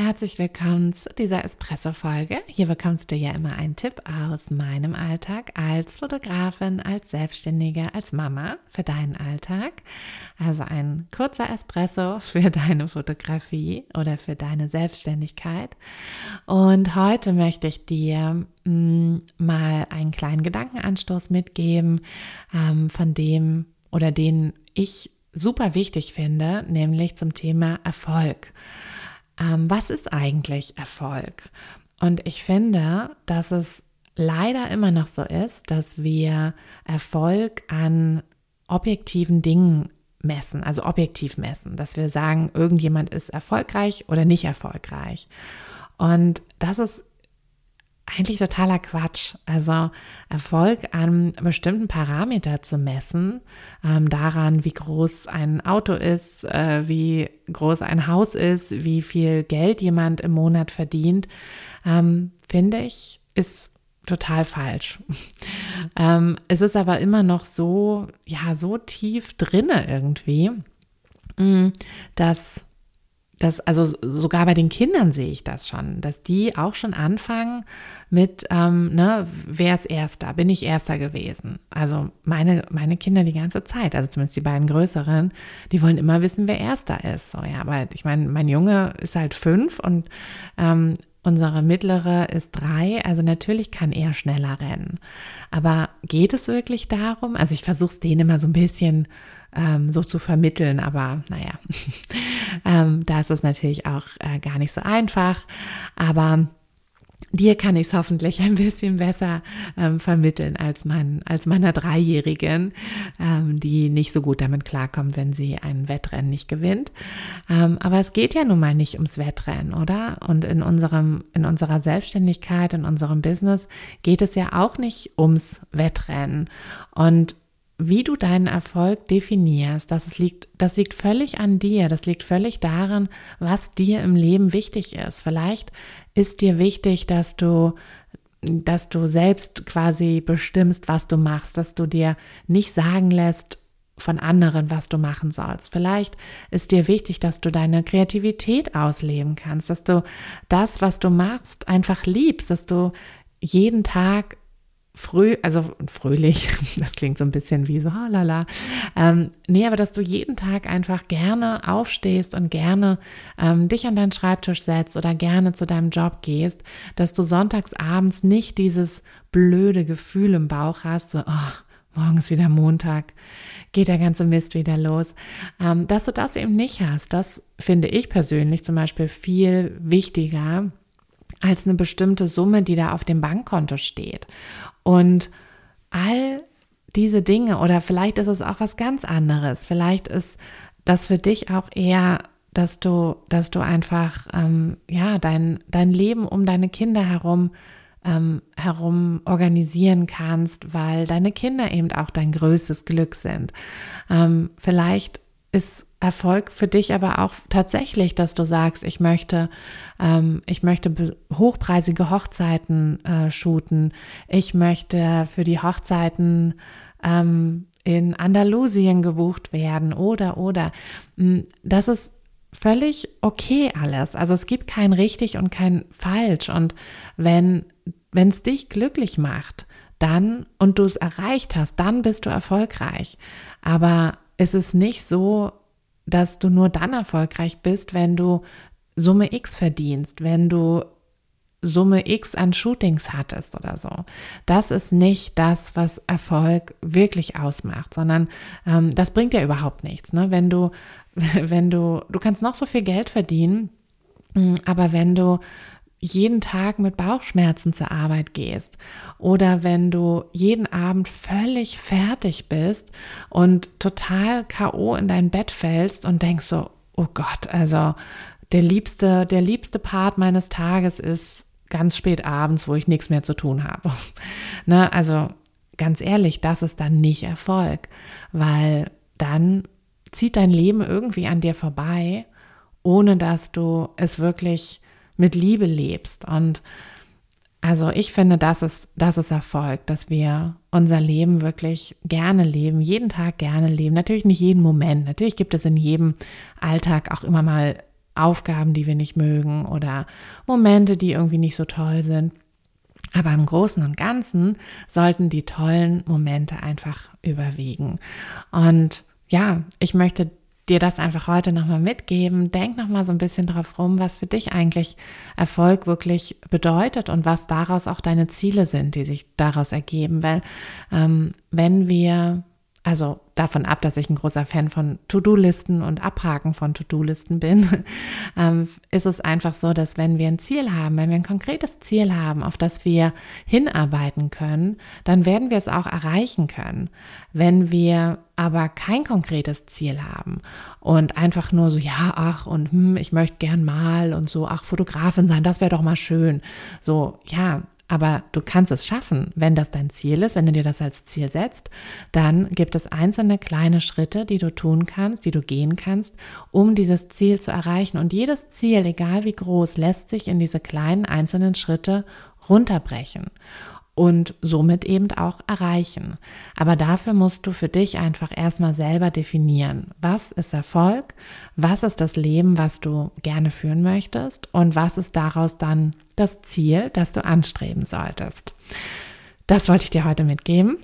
Herzlich willkommen zu dieser Espresso-Folge. Hier bekommst du ja immer einen Tipp aus meinem Alltag als Fotografin, als Selbstständige, als Mama für deinen Alltag. Also ein kurzer Espresso für deine Fotografie oder für deine Selbstständigkeit. Und heute möchte ich dir mm, mal einen kleinen Gedankenanstoß mitgeben, ähm, von dem oder den ich super wichtig finde, nämlich zum Thema Erfolg ähm, was ist eigentlich Erfolg? Und ich finde, dass es leider immer noch so ist, dass wir Erfolg an objektiven Dingen messen, also objektiv messen, dass wir sagen, irgendjemand ist erfolgreich oder nicht erfolgreich. Und das ist eigentlich totaler Quatsch. Also Erfolg an bestimmten Parameter zu messen, ähm, daran, wie groß ein Auto ist, äh, wie groß ein Haus ist, wie viel Geld jemand im Monat verdient, ähm, finde ich, ist total falsch. ähm, es ist aber immer noch so, ja, so tief drinne irgendwie, mm, dass das, also sogar bei den Kindern sehe ich das schon, dass die auch schon anfangen mit, ähm, ne, wer ist Erster? Bin ich Erster gewesen? Also meine, meine Kinder die ganze Zeit, also zumindest die beiden Größeren, die wollen immer wissen, wer Erster ist. So, ja, aber ich meine, mein Junge ist halt fünf und ähm, Unsere mittlere ist drei, also natürlich kann er schneller rennen. Aber geht es wirklich darum? Also ich versuche es denen immer so ein bisschen ähm, so zu vermitteln. Aber naja, ähm, da ist es natürlich auch äh, gar nicht so einfach. Aber Dir kann ich es hoffentlich ein bisschen besser ähm, vermitteln als, mein, als meiner Dreijährigen, ähm, die nicht so gut damit klarkommt, wenn sie ein Wettrennen nicht gewinnt. Ähm, aber es geht ja nun mal nicht ums Wettrennen, oder? Und in, unserem, in unserer Selbstständigkeit, in unserem Business geht es ja auch nicht ums Wettrennen. Und wie du deinen Erfolg definierst, das liegt, das liegt völlig an dir. Das liegt völlig daran, was dir im Leben wichtig ist. Vielleicht ist dir wichtig, dass du dass du selbst quasi bestimmst, was du machst, dass du dir nicht sagen lässt von anderen, was du machen sollst. Vielleicht ist dir wichtig, dass du deine Kreativität ausleben kannst, dass du das, was du machst, einfach liebst, dass du jeden Tag früh, also fröhlich, das klingt so ein bisschen wie so, oh, lala. Ähm, nee, aber dass du jeden Tag einfach gerne aufstehst und gerne ähm, dich an deinen Schreibtisch setzt oder gerne zu deinem Job gehst, dass du sonntags abends nicht dieses blöde Gefühl im Bauch hast, so, oh, morgen ist wieder Montag, geht der ganze Mist wieder los. Ähm, dass du das eben nicht hast, das finde ich persönlich zum Beispiel viel wichtiger als eine bestimmte Summe, die da auf dem Bankkonto steht. Und all diese Dinge oder vielleicht ist es auch was ganz anderes. Vielleicht ist das für dich auch eher, dass du, dass du einfach ähm, ja dein dein Leben um deine Kinder herum ähm, herum organisieren kannst, weil deine Kinder eben auch dein größtes Glück sind. Ähm, vielleicht ist Erfolg für dich aber auch tatsächlich, dass du sagst, ich möchte, ähm, ich möchte hochpreisige Hochzeiten äh, shooten, ich möchte für die Hochzeiten ähm, in Andalusien gebucht werden oder oder. Hm, das ist völlig okay alles. Also es gibt kein richtig und kein falsch. Und wenn wenn es dich glücklich macht, dann und du es erreicht hast, dann bist du erfolgreich. Aber es ist nicht so, dass du nur dann erfolgreich bist, wenn du Summe X verdienst, wenn du Summe X an Shootings hattest oder so. Das ist nicht das, was Erfolg wirklich ausmacht, sondern ähm, das bringt ja überhaupt nichts. Ne? Wenn du, wenn du, du kannst noch so viel Geld verdienen, mm, aber wenn du jeden Tag mit Bauchschmerzen zur Arbeit gehst oder wenn du jeden Abend völlig fertig bist und total KO in dein Bett fällst und denkst so, oh Gott, also der liebste, der liebste Part meines Tages ist ganz spät abends, wo ich nichts mehr zu tun habe. ne, also ganz ehrlich, das ist dann nicht Erfolg, weil dann zieht dein Leben irgendwie an dir vorbei, ohne dass du es wirklich mit Liebe lebst. Und also ich finde, das ist, das ist Erfolg, dass wir unser Leben wirklich gerne leben, jeden Tag gerne leben. Natürlich nicht jeden Moment. Natürlich gibt es in jedem Alltag auch immer mal Aufgaben, die wir nicht mögen oder Momente, die irgendwie nicht so toll sind. Aber im Großen und Ganzen sollten die tollen Momente einfach überwiegen. Und ja, ich möchte dir das einfach heute nochmal mitgeben. Denk nochmal so ein bisschen drauf rum, was für dich eigentlich Erfolg wirklich bedeutet und was daraus auch deine Ziele sind, die sich daraus ergeben. Weil ähm, wenn wir also davon ab, dass ich ein großer Fan von To-Do-Listen und Abhaken von To-Do-Listen bin, ähm, ist es einfach so, dass wenn wir ein Ziel haben, wenn wir ein konkretes Ziel haben, auf das wir hinarbeiten können, dann werden wir es auch erreichen können. Wenn wir aber kein konkretes Ziel haben und einfach nur so, ja, ach, und hm, ich möchte gern mal und so, ach, Fotografin sein, das wäre doch mal schön. So, ja, aber du kannst es schaffen, wenn das dein Ziel ist, wenn du dir das als Ziel setzt, dann gibt es einzelne kleine Schritte, die du tun kannst, die du gehen kannst, um dieses Ziel zu erreichen. Und jedes Ziel, egal wie groß, lässt sich in diese kleinen einzelnen Schritte runterbrechen und somit eben auch erreichen. Aber dafür musst du für dich einfach erstmal selber definieren, was ist Erfolg, was ist das Leben, was du gerne führen möchtest und was ist daraus dann das Ziel, das du anstreben solltest. Das wollte ich dir heute mitgeben.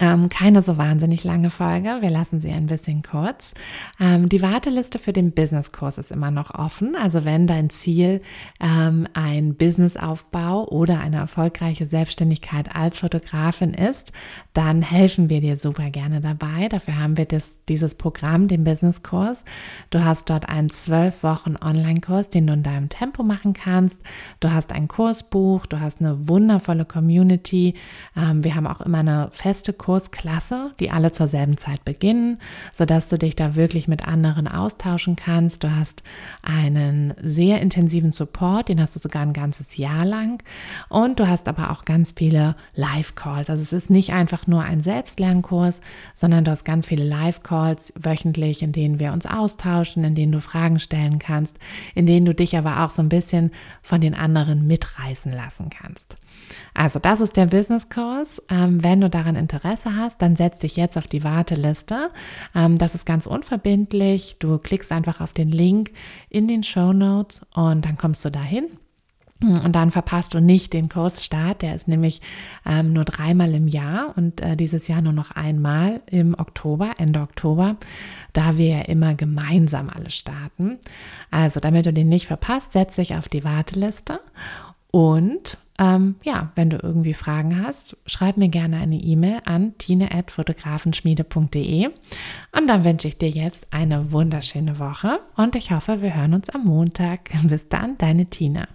Ähm, keine so wahnsinnig lange Folge. Wir lassen sie ein bisschen kurz. Ähm, die Warteliste für den Businesskurs ist immer noch offen. Also wenn dein Ziel ähm, ein Businessaufbau oder eine erfolgreiche Selbstständigkeit als Fotografin ist, dann helfen wir dir super gerne dabei. Dafür haben wir das, dieses Programm, den Businesskurs. Du hast dort einen zwölf Wochen Online-Kurs, den du in deinem Tempo machen kannst. Du hast ein Kursbuch, du hast eine wundervolle Community. Ähm, wir haben auch immer eine feste Kursklasse, die alle zur selben Zeit beginnen, sodass du dich da wirklich mit anderen austauschen kannst. Du hast einen sehr intensiven Support, den hast du sogar ein ganzes Jahr lang. Und du hast aber auch ganz viele Live-Calls. Also es ist nicht einfach nur ein Selbstlernkurs, sondern du hast ganz viele Live-Calls wöchentlich, in denen wir uns austauschen, in denen du Fragen stellen kannst, in denen du dich aber auch so ein bisschen von den anderen mitreißen lassen kannst. Also das ist der Business Course. Ähm, wenn du daran Interesse hast, dann setz dich jetzt auf die Warteliste. Ähm, das ist ganz unverbindlich. Du klickst einfach auf den Link in den Show Notes und dann kommst du dahin. Und dann verpasst du nicht den Kursstart. Der ist nämlich ähm, nur dreimal im Jahr und äh, dieses Jahr nur noch einmal im Oktober, Ende Oktober, da wir ja immer gemeinsam alle starten. Also, damit du den nicht verpasst, setz dich auf die Warteliste und ähm, ja, wenn du irgendwie Fragen hast, schreib mir gerne eine E-Mail an tine.fotografenschmiede.de und dann wünsche ich dir jetzt eine wunderschöne Woche und ich hoffe, wir hören uns am Montag. Bis dann, deine Tine.